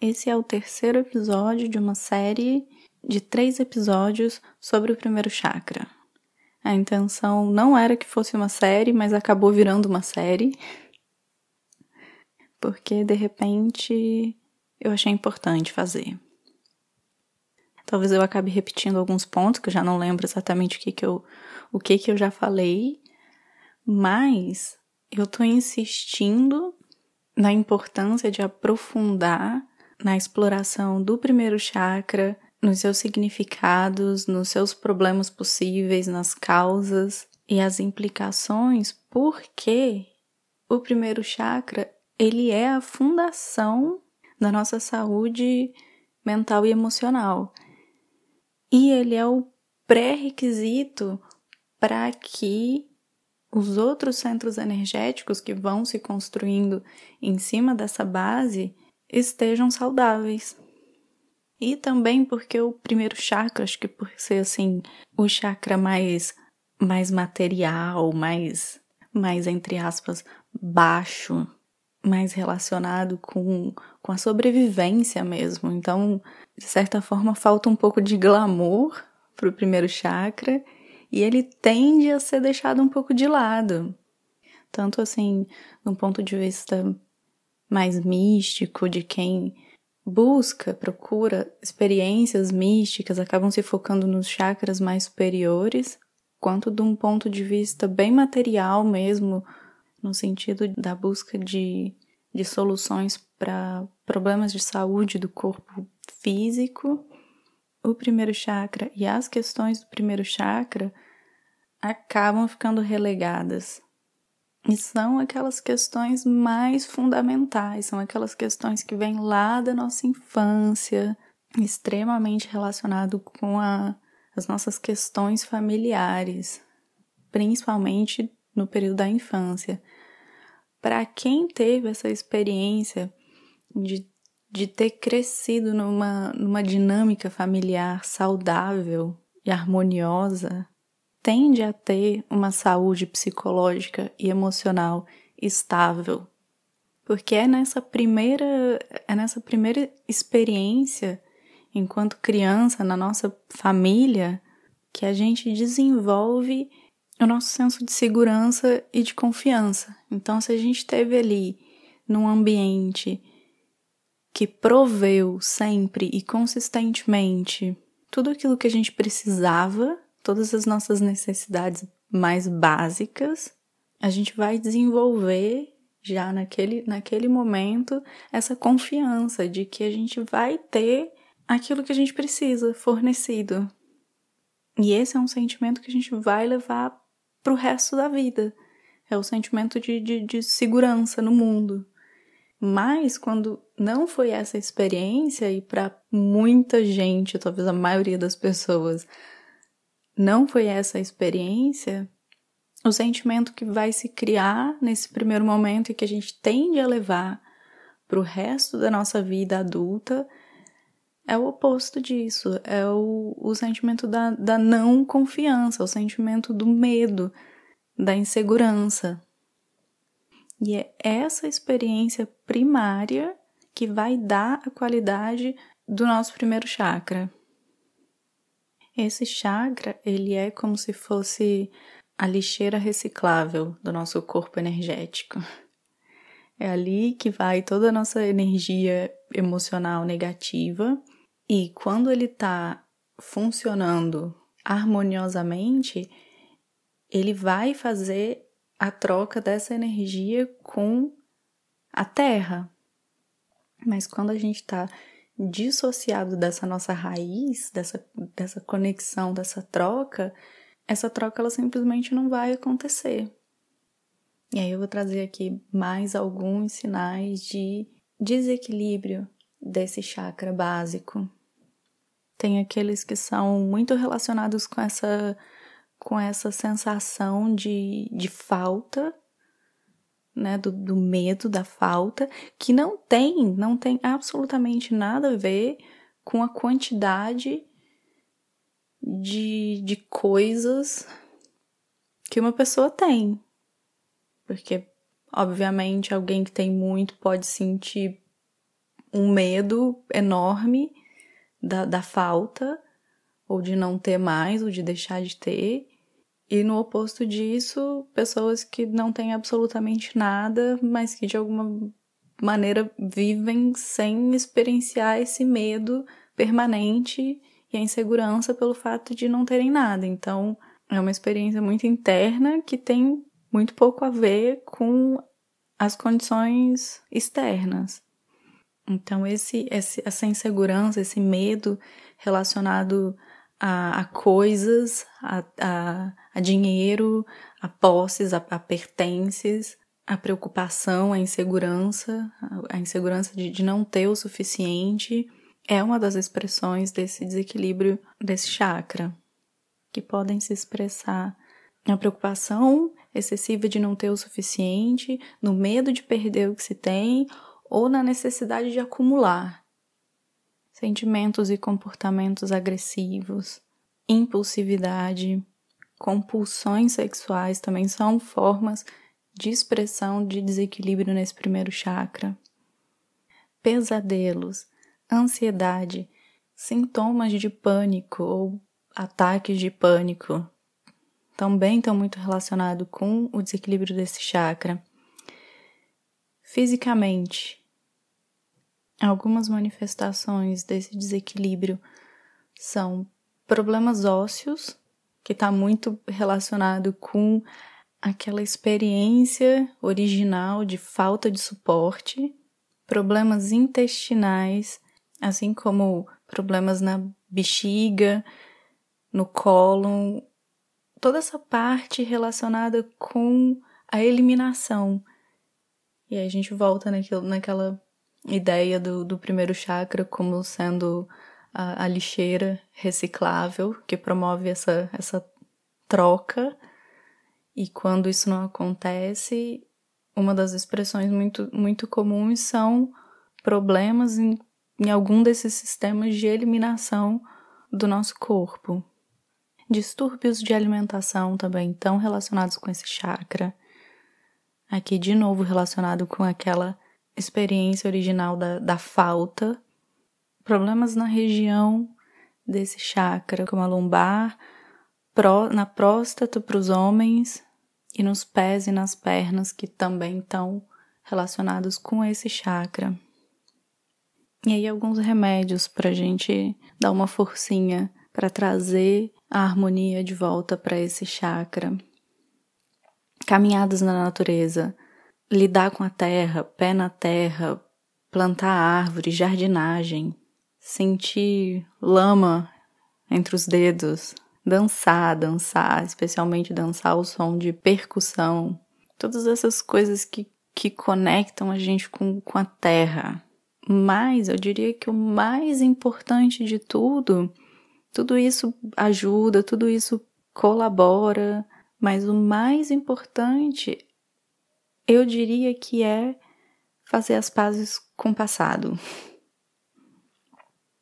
Esse é o terceiro episódio de uma série de três episódios sobre o primeiro chakra. A intenção não era que fosse uma série, mas acabou virando uma série. Porque de repente eu achei importante fazer. Talvez eu acabe repetindo alguns pontos que eu já não lembro exatamente o que, que eu o que que eu já falei, mas eu tô insistindo na importância de aprofundar na exploração do primeiro chakra, nos seus significados, nos seus problemas possíveis, nas causas e as implicações, porque o primeiro chakra, ele é a fundação da nossa saúde mental e emocional. E ele é o pré-requisito para que os outros centros energéticos que vão se construindo em cima dessa base estejam saudáveis. E também porque o primeiro chakra, acho que por ser assim, o chakra mais mais material, mais mais entre aspas baixo, mais relacionado com com a sobrevivência mesmo. Então, de certa forma, falta um pouco de glamour para o primeiro chakra e ele tende a ser deixado um pouco de lado. Tanto assim, de um ponto de vista mais místico, de quem busca, procura experiências místicas, acabam se focando nos chakras mais superiores, quanto de um ponto de vista bem material mesmo, no sentido da busca de, de soluções para problemas de saúde do corpo físico, o primeiro chakra e as questões do primeiro chakra acabam ficando relegadas. E são aquelas questões mais fundamentais, são aquelas questões que vêm lá da nossa infância, extremamente relacionado com a, as nossas questões familiares, principalmente no período da infância. Para quem teve essa experiência de, de ter crescido numa, numa dinâmica familiar saudável e harmoniosa, tende a ter uma saúde psicológica e emocional estável. Porque é nessa primeira, é nessa primeira experiência, enquanto criança, na nossa família, que a gente desenvolve o nosso senso de segurança e de confiança. Então, se a gente teve ali num ambiente que proveu sempre e consistentemente tudo aquilo que a gente precisava todas as nossas necessidades mais básicas, a gente vai desenvolver já naquele, naquele momento essa confiança de que a gente vai ter aquilo que a gente precisa fornecido. E esse é um sentimento que a gente vai levar para o resto da vida. É o sentimento de, de, de segurança no mundo. Mas quando não foi essa experiência, e para muita gente, talvez a maioria das pessoas, não foi essa a experiência, o sentimento que vai se criar nesse primeiro momento e que a gente tende a levar para o resto da nossa vida adulta é o oposto disso, é o, o sentimento da, da não confiança, o sentimento do medo, da insegurança. E é essa experiência primária que vai dar a qualidade do nosso primeiro chakra. Esse chakra, ele é como se fosse a lixeira reciclável do nosso corpo energético. É ali que vai toda a nossa energia emocional negativa e quando ele está funcionando harmoniosamente, ele vai fazer a troca dessa energia com a Terra. Mas quando a gente está dissociado dessa nossa raiz, dessa, dessa conexão, dessa troca, essa troca ela simplesmente não vai acontecer. E aí eu vou trazer aqui mais alguns sinais de desequilíbrio desse chakra básico. Tem aqueles que são muito relacionados com essa com essa sensação de, de falta né, do, do medo, da falta, que não tem, não tem absolutamente nada a ver com a quantidade de, de coisas que uma pessoa tem. Porque, obviamente, alguém que tem muito pode sentir um medo enorme da, da falta, ou de não ter mais, ou de deixar de ter. E no oposto disso, pessoas que não têm absolutamente nada, mas que de alguma maneira vivem sem experienciar esse medo permanente e a insegurança pelo fato de não terem nada. Então, é uma experiência muito interna que tem muito pouco a ver com as condições externas. Então, esse, esse, essa insegurança, esse medo relacionado a, a coisas, a, a, a, dinheiro, a posses, a, a, pertences, a preocupação, a insegurança, a, insegurança de, de não ter o suficiente, é uma das expressões desse desequilíbrio desse chakra, que podem se expressar na preocupação excessiva de não ter o suficiente, no medo de perder o que se tem ou na necessidade de acumular. Sentimentos e comportamentos agressivos, impulsividade, compulsões sexuais também são formas de expressão de desequilíbrio nesse primeiro chakra. Pesadelos, ansiedade, sintomas de pânico ou ataques de pânico também estão muito relacionados com o desequilíbrio desse chakra. Fisicamente, algumas manifestações desse desequilíbrio são problemas ósseos, que está muito relacionado com aquela experiência original de falta de suporte, problemas intestinais, assim como problemas na bexiga, no cólon, toda essa parte relacionada com a eliminação. E aí a gente volta naquilo, naquela ideia do, do primeiro chakra como sendo a, a lixeira reciclável que promove essa, essa troca. E quando isso não acontece, uma das expressões muito, muito comuns são problemas em, em algum desses sistemas de eliminação do nosso corpo. Distúrbios de alimentação também estão relacionados com esse chakra. Aqui, de novo, relacionado com aquela experiência original da, da falta. Problemas na região desse chakra, como a lombar, pró, na próstata para os homens e nos pés e nas pernas, que também estão relacionados com esse chakra. E aí, alguns remédios para a gente dar uma forcinha para trazer a harmonia de volta para esse chakra. Caminhadas na natureza, lidar com a terra, pé na terra, plantar árvore, jardinagem, sentir lama entre os dedos, dançar, dançar, especialmente dançar ao som de percussão, todas essas coisas que, que conectam a gente com, com a terra. Mas eu diria que o mais importante de tudo tudo isso ajuda, tudo isso colabora, mas o mais importante, eu diria que é fazer as pazes com o passado.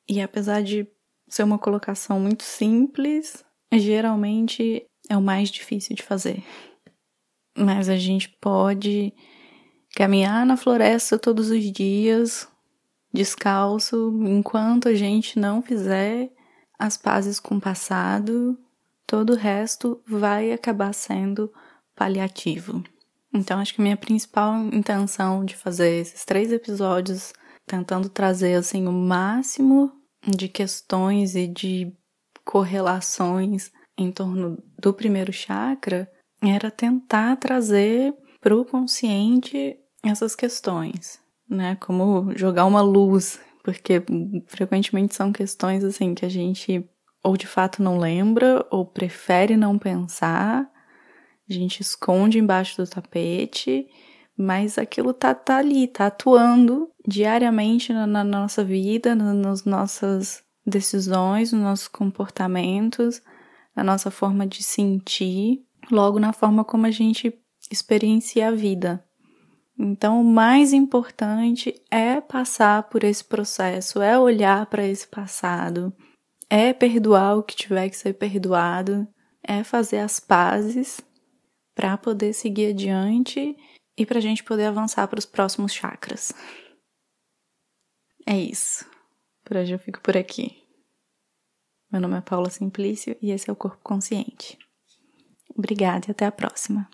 E apesar de ser uma colocação muito simples, geralmente é o mais difícil de fazer. Mas a gente pode caminhar na floresta todos os dias, descalço, enquanto a gente não fizer as pazes com o passado, todo o resto vai acabar sendo paliativo. Então, acho que minha principal intenção de fazer esses três episódios, tentando trazer assim o máximo de questões e de correlações em torno do primeiro chakra, era tentar trazer para o consciente essas questões, né? Como jogar uma luz porque frequentemente são questões assim que a gente ou de fato não lembra ou prefere não pensar, a gente esconde embaixo do tapete, mas aquilo tá, tá ali, tá atuando diariamente na, na nossa vida, na, nas nossas decisões, nos nossos comportamentos, na nossa forma de sentir, logo na forma como a gente experiencia a vida. Então, o mais importante é passar por esse processo, é olhar para esse passado, é perdoar o que tiver que ser perdoado, é fazer as pazes para poder seguir adiante e para a gente poder avançar para os próximos chakras. É isso. Por hoje eu fico por aqui. Meu nome é Paula Simplício e esse é o Corpo Consciente. Obrigada e até a próxima.